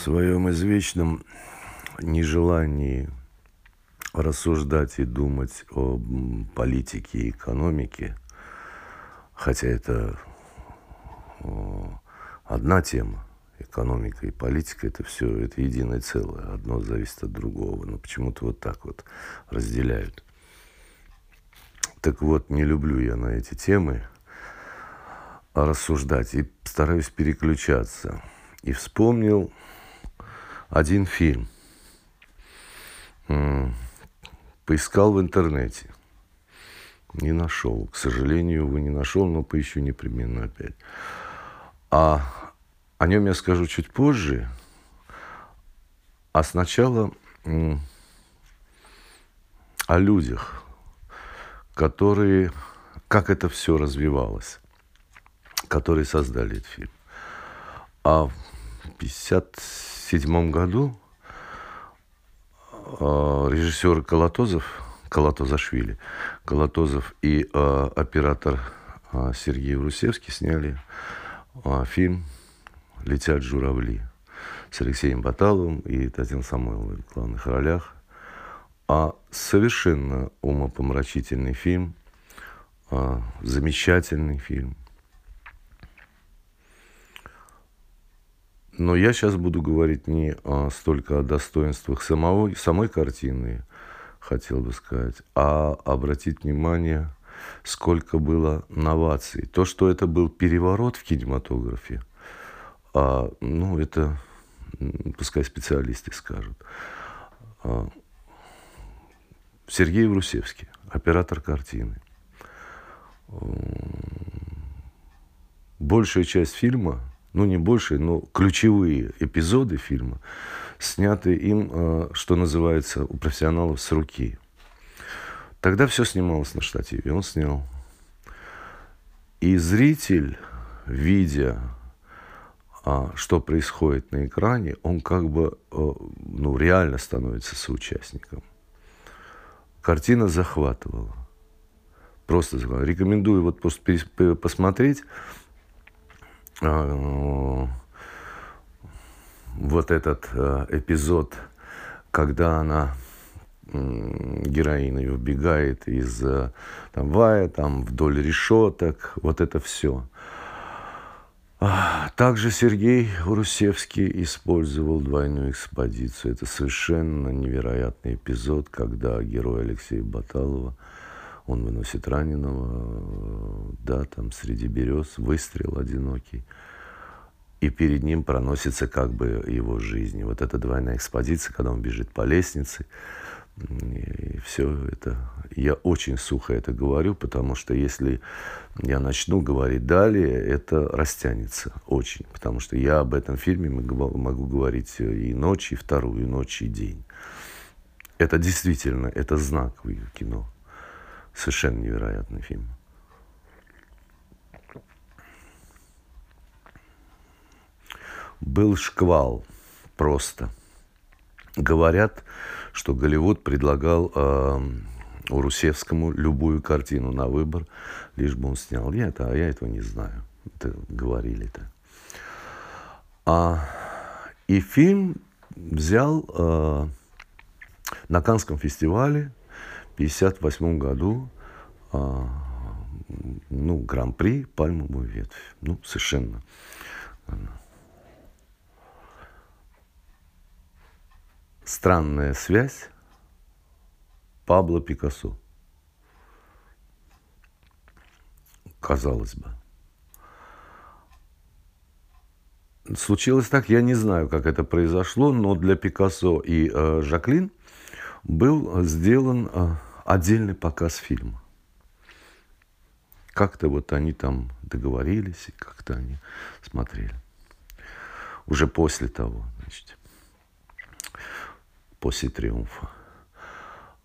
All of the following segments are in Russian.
своем извечном нежелании рассуждать и думать о политике и экономике, хотя это одна тема, экономика и политика, это все, это единое целое, одно зависит от другого, но почему-то вот так вот разделяют. Так вот, не люблю я на эти темы рассуждать и стараюсь переключаться. И вспомнил один фильм. Поискал в интернете. Не нашел. К сожалению, его не нашел, но поищу непременно опять. А о нем я скажу чуть позже. А сначала о людях, которые, как это все развивалось, которые создали этот фильм. А 50 1977 году э, режиссер Колотозов, Колотозашвили, Колотозов и э, оператор э, Сергей Русевский сняли фильм «Летят журавли» с Алексеем Баталовым и Татьяной Самойловой в главных ролях. А совершенно умопомрачительный фильм, замечательный фильм, Но я сейчас буду говорить не а, столько о достоинствах самого, самой картины, хотел бы сказать, а обратить внимание, сколько было новаций. То, что это был переворот в кинематографе, а, ну, это пускай специалисты скажут. А, Сергей Врусевский, оператор картины. Большая часть фильма ну не больше, но ключевые эпизоды фильма сняты им, э, что называется, у профессионалов с руки. Тогда все снималось на штативе, он снял. И зритель, видя, а, что происходит на экране, он как бы э, ну, реально становится соучастником. Картина захватывала. Просто захватывала. Рекомендую вот просто посмотреть вот этот э, эпизод, когда она героиня ее вбегает из э, трамвая, там вдоль решеток, вот это все. А, также Сергей Урусевский использовал двойную экспозицию. Это совершенно невероятный эпизод, когда герой Алексея Баталова – он выносит раненого, да, там среди берез, выстрел одинокий. И перед ним проносится как бы его жизнь. И вот эта двойная экспозиция, когда он бежит по лестнице, и все это, я очень сухо это говорю, потому что если я начну говорить далее, это растянется очень, потому что я об этом фильме могу говорить и ночь, и вторую ночь, и день. Это действительно, это знаковое кино. Совершенно невероятный фильм. Был шквал просто. Говорят, что Голливуд предлагал э, Урусевскому любую картину на выбор, лишь бы он снял. Я, это, а я этого не знаю. Это говорили-то. А, и фильм взял э, на Канском фестивале 1958 году а, ну, гран-при «Пальмовую ветвь». Ну, совершенно. Странная связь Пабло Пикассо. Казалось бы. Случилось так, я не знаю, как это произошло, но для Пикассо и э, Жаклин был сделан э, отдельный показ фильма. Как-то вот они там договорились, и как-то они смотрели. Уже после того, значит, после триумфа.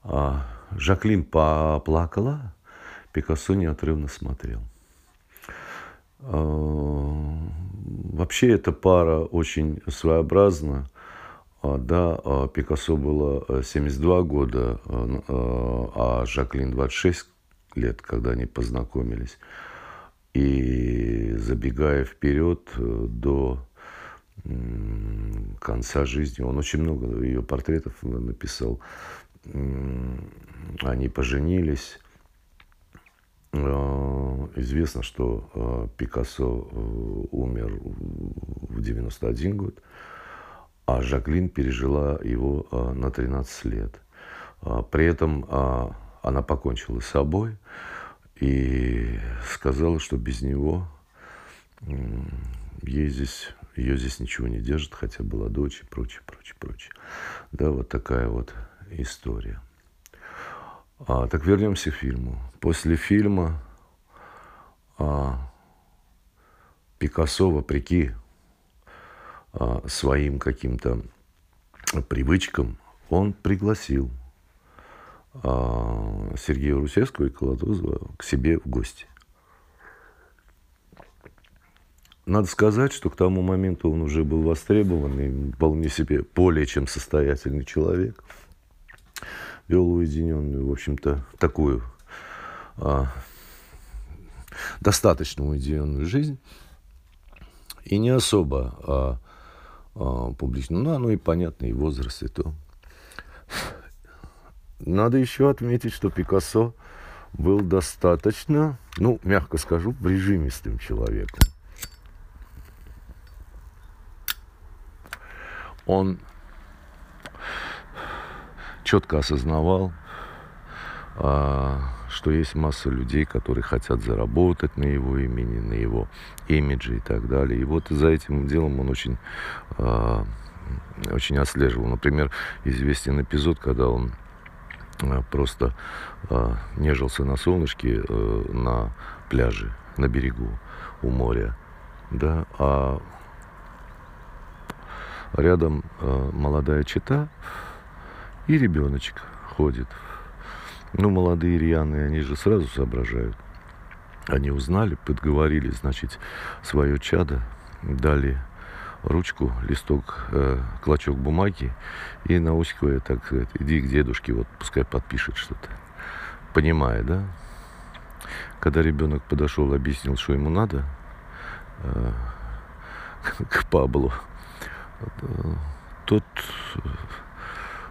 А Жаклин поплакала, Пикассо неотрывно смотрел. А, вообще эта пара очень своеобразна. А, да, а, Пикассо было 72 э, года, а, а Жаклин 26 лет, когда они познакомились. И забегая вперед э, до конца жизни. Он очень много ее портретов написал. Они поженились. Известно, что Пикассо э, умер в 91 год, а Жаклин пережила его а, на 13 лет. При этом она покончила с собой и сказала, что без него ей здесь, ее здесь ничего не держит, хотя была дочь и прочее, прочее, прочее. Да, вот такая вот история. А, так вернемся к фильму. После фильма а, Пикассо, вопреки а, своим каким-то привычкам, он пригласил а, Сергея Русевского и Колотозова к себе в гости. Надо сказать, что к тому моменту он уже был востребованный, вполне себе более чем состоятельный человек – вел уединенную, в общем-то, такую а, достаточно уединенную жизнь. И не особо а, а, публично. Ну, оно и понятно, и возраст, и то. Надо еще отметить, что Пикассо был достаточно, ну, мягко скажу, режимистым человеком. Он четко осознавал, а, что есть масса людей, которые хотят заработать на его имени, на его имидже и так далее. И вот за этим делом он очень, а, очень отслеживал. Например, известен эпизод, когда он а, просто нежился на солнышке э, на пляже, на берегу у моря, да, а рядом молодая чита, и ребеночек ходит. Ну, молодые рьяные, они же сразу соображают. Они узнали, подговорили, значит, свое чадо, дали ручку, листок, э, клочок бумаги и наускивая, так сказать, иди к дедушке, вот пускай подпишет что-то. Понимая, да? Когда ребенок подошел, объяснил, что ему надо, э, к Паблу, э, тот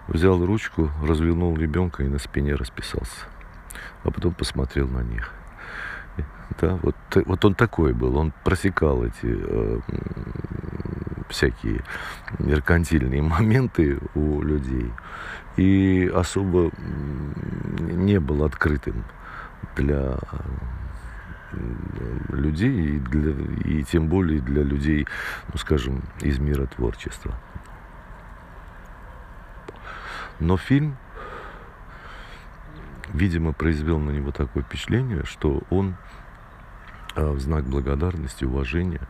взял ручку, развернул ребенка и на спине расписался. А потом посмотрел на них. Да, вот, вот он такой был, он просекал эти э, всякие меркантильные моменты у людей и особо не был открытым для людей и, для, и тем более для людей, ну скажем, из мира творчества. Но фильм, видимо, произвел на него такое впечатление, что он а, в знак благодарности, уважения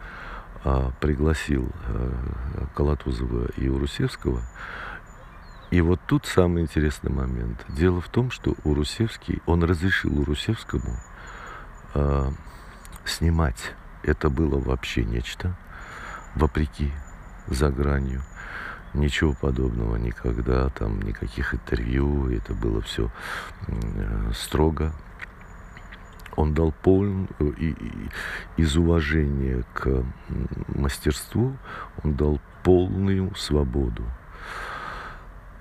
а, пригласил а, Колотузова и Урусевского. И вот тут самый интересный момент. Дело в том, что Урусевский, он разрешил Урусевскому снимать. Это было вообще нечто, вопреки за гранью. Ничего подобного никогда, там никаких интервью, это было все э, строго. Он дал полный, э, из уважения к мастерству, он дал полную свободу.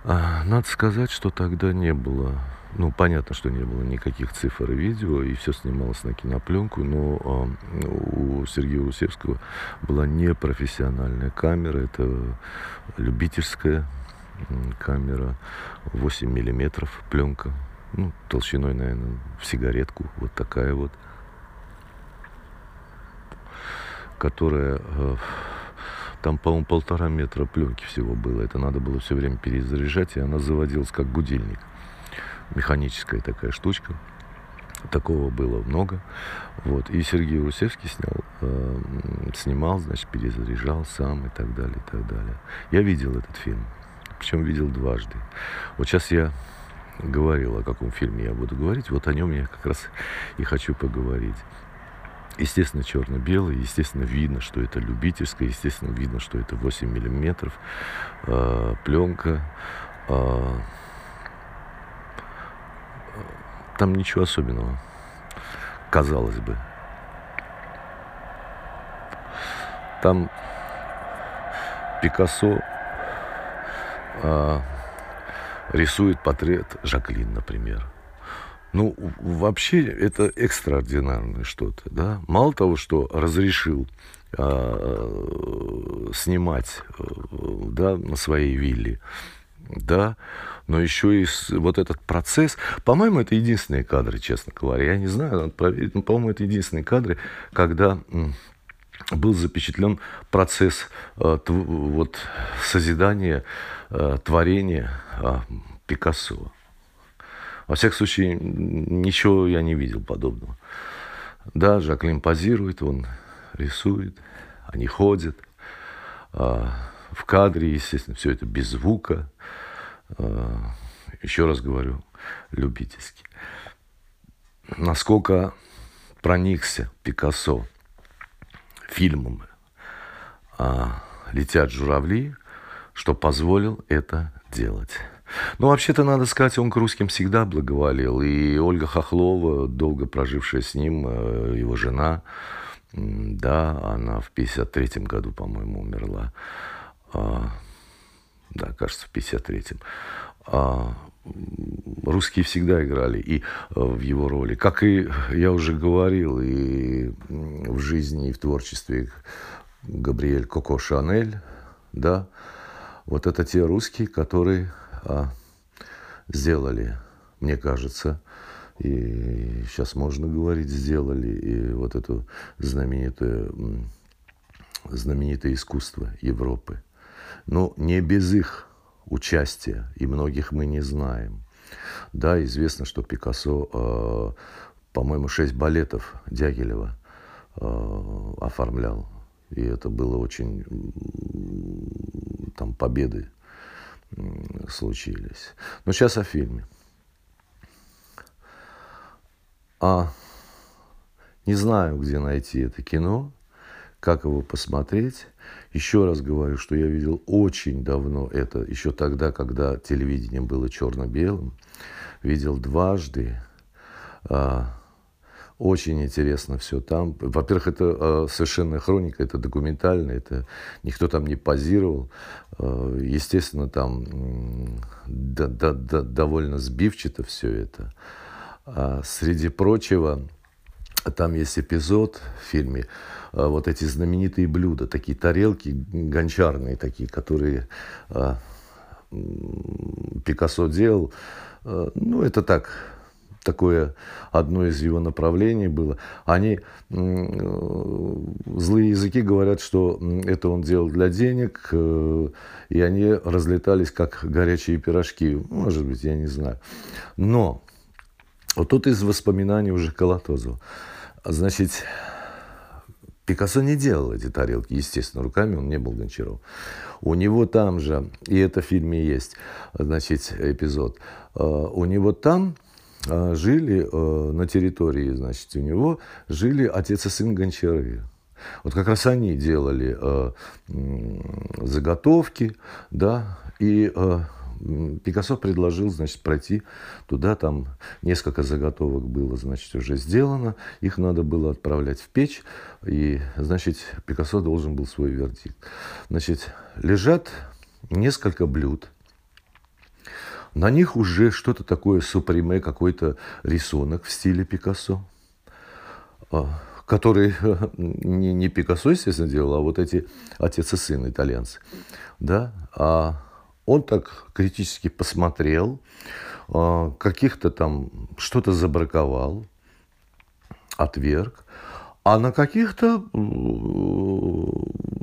А, надо сказать, что тогда не было ну, понятно, что не было никаких цифр и видео, и все снималось на кинопленку, но э, у Сергея Русевского была непрофессиональная камера, это любительская камера, 8 миллиметров пленка, ну, толщиной, наверное, в сигаретку, вот такая вот, которая... Э, там, по-моему, полтора метра пленки всего было. Это надо было все время перезаряжать, и она заводилась как будильник механическая такая штучка. Такого было много. Вот. И Сергей Русевский снял, э, снимал, значит, перезаряжал сам и так далее, и так далее. Я видел этот фильм. Причем видел дважды. Вот сейчас я говорил, о каком фильме я буду говорить. Вот о нем я как раз и хочу поговорить. Естественно, черно-белый, естественно, видно, что это любительское, естественно, видно, что это 8 миллиметров, э, пленка, э, там ничего особенного, казалось бы. Пикассо а, рисует портрет Жаклин, например. Ну, вообще, это экстраординарное что-то, да. Мало того, что разрешил а, снимать, да, на своей вилле, да, но еще и вот этот процесс. По-моему, это единственные кадры, честно говоря. Я не знаю, надо проверить, но, по-моему, это единственные кадры, когда был запечатлен процесс э, вот, созидания, э, творения э, Пикассо. Во всяком случае, ничего я не видел подобного. Да, Жаклин позирует, он рисует, они ходят. В кадре, естественно, все это без звука. Еще раз говорю, любительски. Насколько проникся Пикассо фильмом «Летят журавли», что позволил это делать. Ну, вообще-то, надо сказать, он к русским всегда благоволил. И Ольга Хохлова, долго прожившая с ним, э, его жена, да, она в 53-м году, по-моему, умерла. А, да, кажется, в 53-м. А, русские всегда играли и э, в его роли. Как и я уже говорил, и в жизни, и в творчестве Габриэль Коко Шанель, да, вот это те русские, которые а, сделали, мне кажется, и сейчас можно говорить, сделали и вот это знаменитое, знаменитое искусство Европы. Но не без их участия, и многих мы не знаем. Да, известно, что Пикассо, э, по-моему, шесть балетов Дягилева э, оформлял. И это было очень... Там победы случились. Но сейчас о фильме. А не знаю, где найти это кино, как его посмотреть. Еще раз говорю, что я видел очень давно это, еще тогда, когда телевидение было черно-белым. Видел дважды. А, очень интересно все там. Во-первых, это э, совершенно хроника, это документально, это никто там не позировал. Э, естественно, там да, да, да, довольно сбивчато все это. А, среди прочего, там есть эпизод в фильме, а, вот эти знаменитые блюда, такие тарелки гончарные такие, которые а, Пикассо делал. А, ну, это так, такое одно из его направлений было. Они, злые языки говорят, что это он делал для денег, э, и они разлетались как горячие пирожки. Может быть, я не знаю. Но вот тут из воспоминаний уже Колотозова. Значит, Пикассо не делал эти тарелки, естественно, руками он не был Гончаров. У него там же, и это в фильме есть, значит, эпизод, э, у него там э, жили э, на территории, значит, у него жили отец и сын Гончары. Вот как раз они делали заготовки, да, и Пикассо предложил, значит, пройти туда, там несколько заготовок было, значит, уже сделано, их надо было отправлять в печь, и, значит, Пикассо должен был свой вердикт. Значит, лежат несколько блюд, на них уже что-то такое суприме, какой-то рисунок в стиле Пикассо, а, который не, не Пикассо, естественно, делал, а вот эти отец и сын итальянцы. Да? А он так критически посмотрел, а, каких-то там что-то забраковал, отверг, а на каких-то,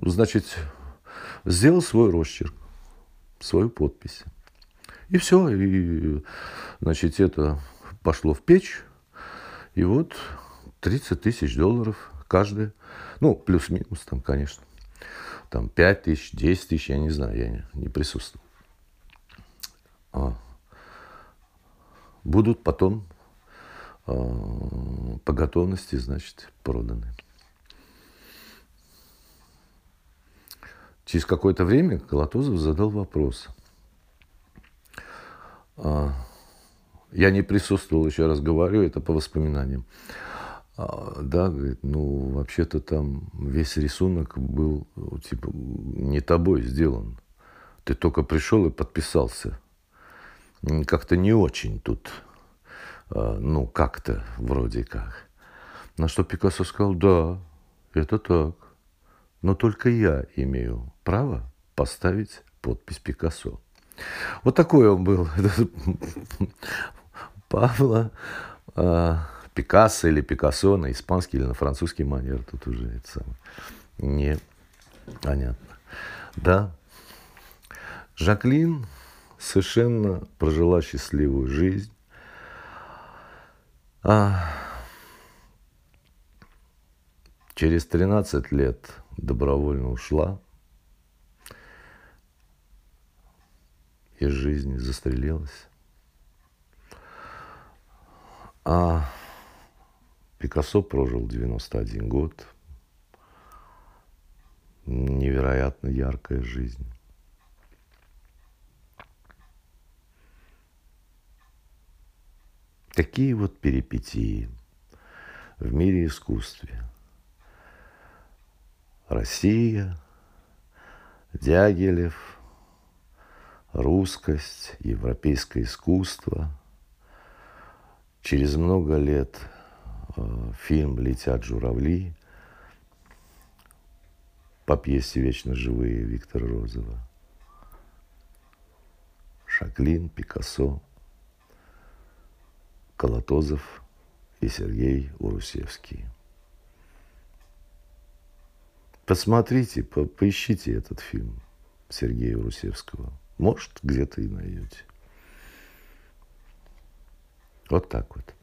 значит, сделал свой росчерк, свою подпись. И все, и, значит, это пошло в печь, и вот 30 тысяч долларов каждый, ну, плюс-минус там, конечно, там 5 тысяч, 10 тысяч, я не знаю, я не, не присутствовал. А, будут потом а, по готовности, значит, проданы. Через какое-то время Колотозов задал вопрос. А, я не присутствовал, еще раз говорю, это по воспоминаниям. Да, говорит, ну, вообще-то там весь рисунок был, типа, не тобой сделан. Ты только пришел и подписался. Как-то не очень тут, а, ну, как-то вроде как. На что Пикассо сказал, да, это так. Но только я имею право поставить подпись Пикассо. Вот такой он был. Павла а, Пикассо или Пикассо на испанский или на французский манер. Тут уже это самое. Не понятно. Да. Жаклин совершенно прожила счастливую жизнь. А, через 13 лет добровольно ушла из жизни, застрелилась. А Пикассо прожил 91 год. Невероятно яркая жизнь. Такие вот перипетии в мире искусства. Россия, Дягилев, русскость, европейское искусство. Через много лет э, фильм «Летят журавли» по пьесе «Вечно живые» Виктора Розова. Шаклин, Пикассо – Колотозов и Сергей Урусевский. Посмотрите, по поищите этот фильм Сергея Урусевского. Может, где-то и найдете. Вот так вот.